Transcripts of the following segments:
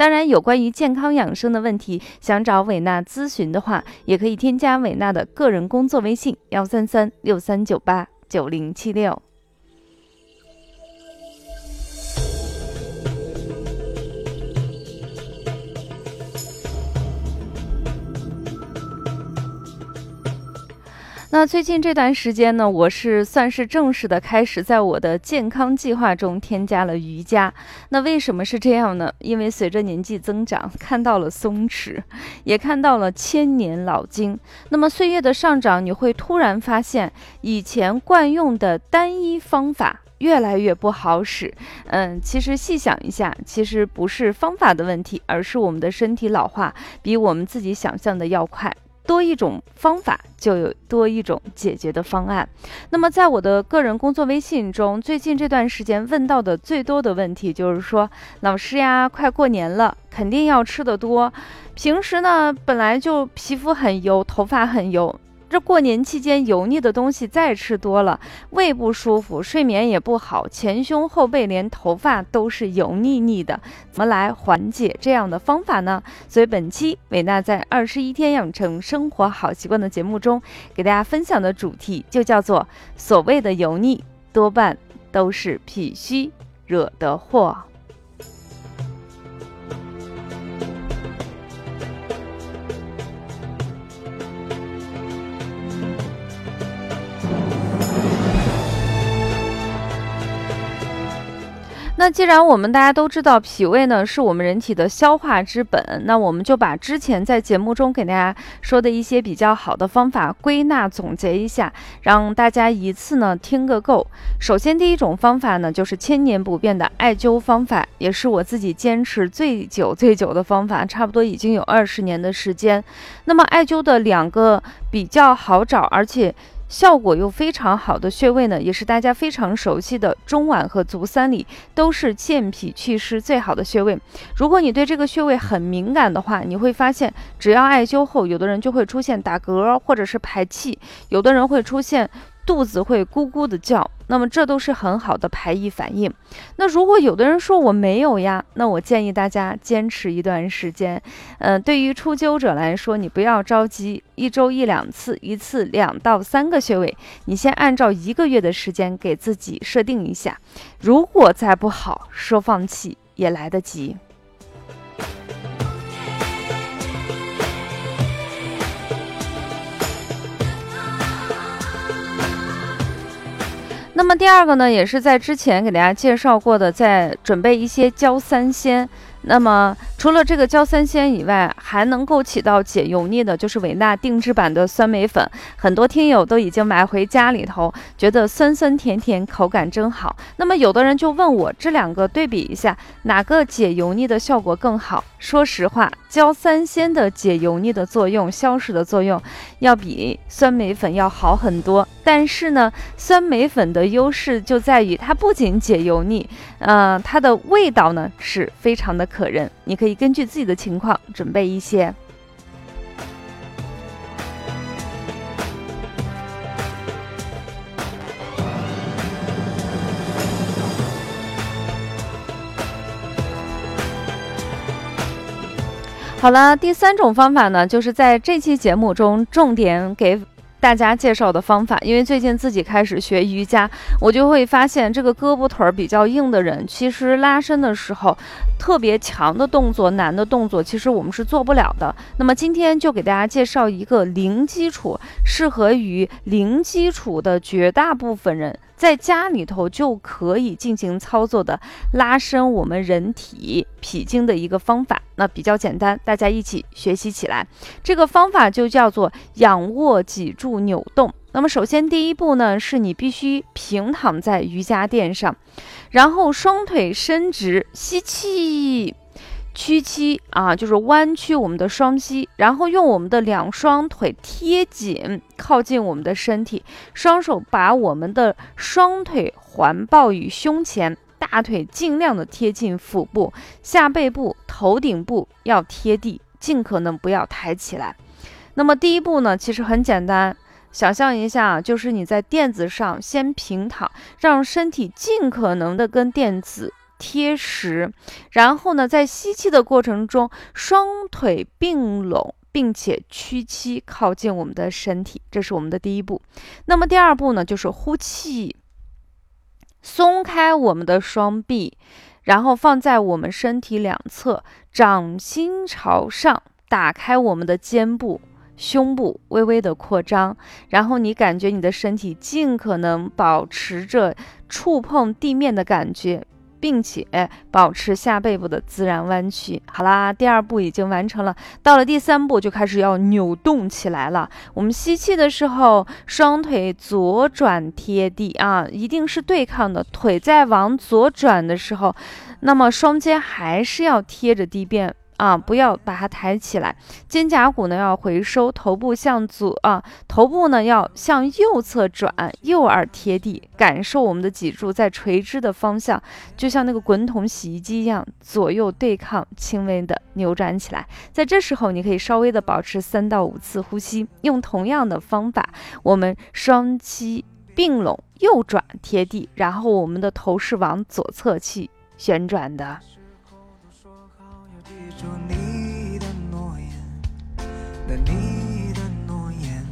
当然，有关于健康养生的问题，想找伟娜咨询的话，也可以添加伟娜的个人工作微信：幺三三六三九八九零七六。那最近这段时间呢，我是算是正式的开始在我的健康计划中添加了瑜伽。那为什么是这样呢？因为随着年纪增长，看到了松弛，也看到了千年老经。那么岁月的上涨，你会突然发现，以前惯用的单一方法越来越不好使。嗯，其实细想一下，其实不是方法的问题，而是我们的身体老化比我们自己想象的要快。多一种方法，就有多一种解决的方案。那么，在我的个人工作微信中，最近这段时间问到的最多的问题就是说，老师呀，快过年了，肯定要吃的多。平时呢，本来就皮肤很油，头发很油。这过年期间油腻的东西再吃多了，胃不舒服，睡眠也不好，前胸后背连头发都是油腻腻的，怎么来缓解这样的方法呢？所以本期伟娜在二十一天养成生活好习惯的节目中，给大家分享的主题就叫做所谓的油腻，多半都是脾虚惹的祸。那既然我们大家都知道脾胃呢是我们人体的消化之本，那我们就把之前在节目中给大家说的一些比较好的方法归纳总结一下，让大家一次呢听个够。首先，第一种方法呢就是千年不变的艾灸方法，也是我自己坚持最久最久的方法，差不多已经有二十年的时间。那么艾灸的两个比较好找，而且。效果又非常好的穴位呢，也是大家非常熟悉的中脘和足三里，都是健脾祛湿最好的穴位。如果你对这个穴位很敏感的话，你会发现，只要艾灸后，有的人就会出现打嗝或者是排气，有的人会出现。肚子会咕咕的叫，那么这都是很好的排异反应。那如果有的人说我没有呀，那我建议大家坚持一段时间。嗯，对于初灸者来说，你不要着急，一周一两次，一次两到三个穴位，你先按照一个月的时间给自己设定一下。如果再不好，说放弃也来得及。那么第二个呢，也是在之前给大家介绍过的，在准备一些焦三鲜。那么除了这个焦三鲜以外，还能够起到解油腻的，就是维纳定制版的酸梅粉。很多听友都已经买回家里头，觉得酸酸甜甜，口感真好。那么有的人就问我，这两个对比一下，哪个解油腻的效果更好？说实话，焦三鲜的解油腻的作用、消食的作用，要比酸梅粉要好很多。但是呢，酸梅粉的优势就在于它不仅解油腻，呃，它的味道呢是非常的可人。你可以根据自己的情况准备一些。好了，第三种方法呢，就是在这期节目中重点给大家介绍的方法。因为最近自己开始学瑜伽，我就会发现这个胳膊腿儿比较硬的人，其实拉伸的时候特别强的动作、难的动作，其实我们是做不了的。那么今天就给大家介绍一个零基础，适合于零基础的绝大部分人。在家里头就可以进行操作的拉伸我们人体脾经的一个方法，那比较简单，大家一起学习起来。这个方法就叫做仰卧脊柱扭动。那么首先第一步呢，是你必须平躺在瑜伽垫上，然后双腿伸直，吸气，屈膝啊，就是弯曲我们的双膝，然后用我们的两双腿贴紧，靠近我们的身体，双手把我们的双腿环抱于胸前，大腿尽量的贴近腹部，下背部、头顶部要贴地，尽可能不要抬起来。那么第一步呢，其实很简单，想象一下，就是你在垫子上先平躺，让身体尽可能的跟垫子。贴实，然后呢，在吸气的过程中，双腿并拢，并且屈膝靠近我们的身体，这是我们的第一步。那么第二步呢，就是呼气，松开我们的双臂，然后放在我们身体两侧，掌心朝上，打开我们的肩部、胸部，微微的扩张，然后你感觉你的身体尽可能保持着触碰地面的感觉。并且保持下背部的自然弯曲。好啦，第二步已经完成了，到了第三步就开始要扭动起来了。我们吸气的时候，双腿左转贴地啊，一定是对抗的。腿在往左转的时候，那么双肩还是要贴着地面。啊，不要把它抬起来，肩胛骨呢要回收，头部向左啊，头部呢要向右侧转，右耳贴地，感受我们的脊柱在垂直的方向，就像那个滚筒洗衣机一样，左右对抗，轻微的扭转起来。在这时候，你可以稍微的保持三到五次呼吸，用同样的方法，我们双膝并拢，右转贴地，然后我们的头是往左侧去旋转的。你的诺言但你的诺言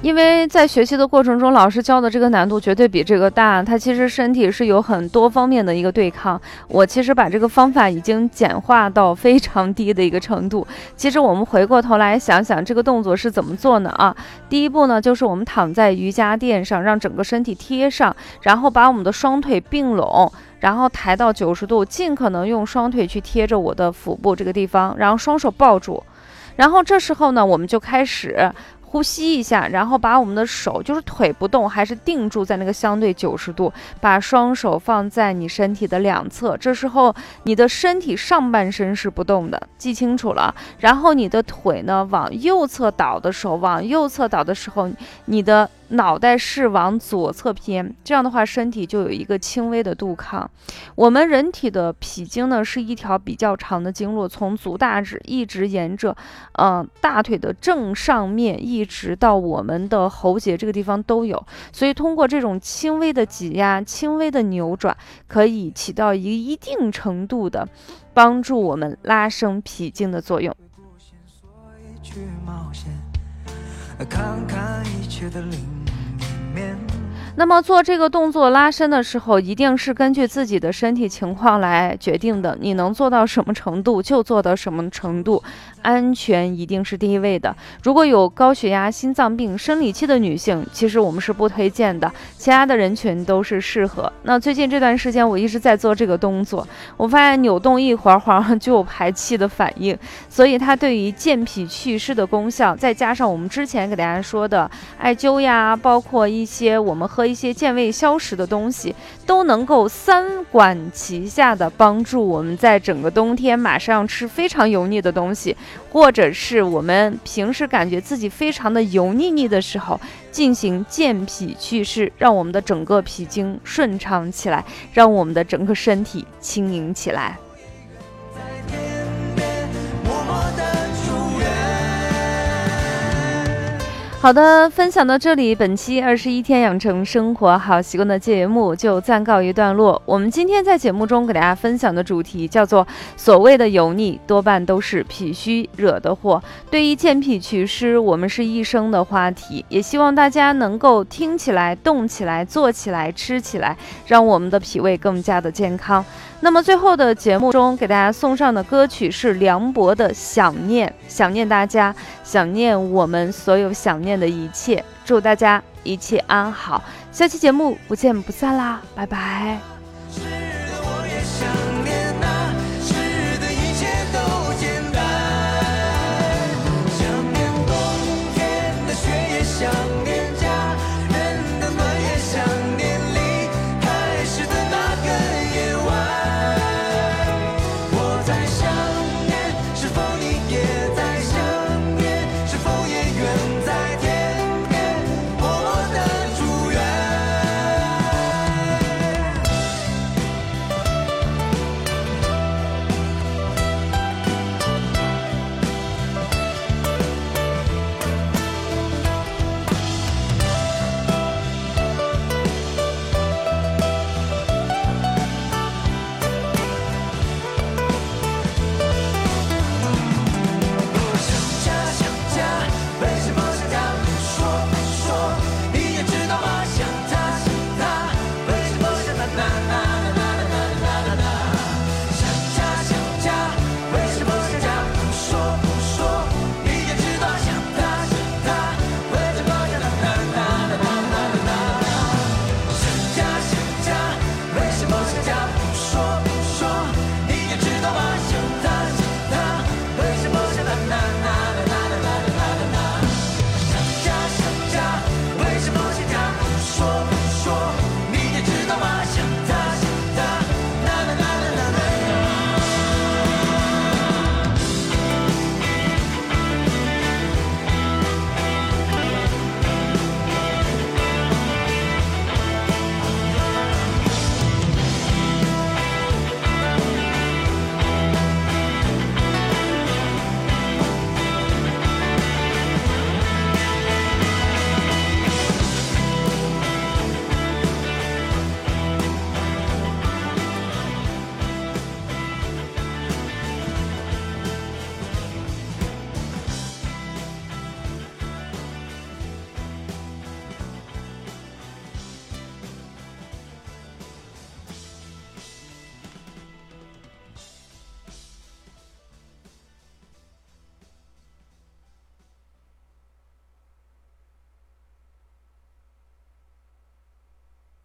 因为在学习的过程中，老师教的这个难度绝对比这个大。他其实身体是有很多方面的一个对抗。我其实把这个方法已经简化到非常低的一个程度。其实我们回过头来想想，这个动作是怎么做呢？啊，第一步呢，就是我们躺在瑜伽垫上，让整个身体贴上，然后把我们的双腿并拢，然后抬到九十度，尽可能用双腿去贴着我的腹部这个地方，然后双手抱住，然后这时候呢，我们就开始。呼吸一下，然后把我们的手，就是腿不动，还是定住在那个相对九十度，把双手放在你身体的两侧。这时候你的身体上半身是不动的，记清楚了。然后你的腿呢，往右侧倒的时候，往右侧倒的时候，你的。脑袋是往左侧偏，这样的话身体就有一个轻微的度抗。我们人体的脾经呢是一条比较长的经络，从足大指一直沿着，呃大腿的正上面一直到我们的喉结这个地方都有。所以通过这种轻微的挤压、轻微的扭转，可以起到一一定程度的帮助我们拉升脾经的作用。看看一切的另一面。那么做这个动作拉伸的时候，一定是根据自己的身体情况来决定的。你能做到什么程度就做到什么程度，安全一定是第一位的。如果有高血压、心脏病、生理期的女性，其实我们是不推荐的。其他的人群都是适合。那最近这段时间我一直在做这个动作，我发现扭动一会儿会儿 就有排气的反应，所以它对于健脾祛湿的功效，再加上我们之前给大家说的艾灸呀，包括一些我们喝。一些健胃消食的东西都能够三管齐下的帮助我们，在整个冬天马上吃非常油腻的东西，或者是我们平时感觉自己非常的油腻腻的时候，进行健脾祛湿，让我们的整个脾经顺畅起来，让我们的整个身体轻盈起来。好的，分享到这里，本期二十一天养成生活好习惯的节目就暂告一段落。我们今天在节目中给大家分享的主题叫做“所谓的油腻，多半都是脾虚惹的祸”。对于健脾祛湿，我们是一生的话题，也希望大家能够听起来、动起来、做起来、吃起来，让我们的脾胃更加的健康。那么最后的节目中，给大家送上的歌曲是梁博的《想念》，想念大家，想念我们所有想念的一切，祝大家一切安好。下期节目不见不散啦，拜拜。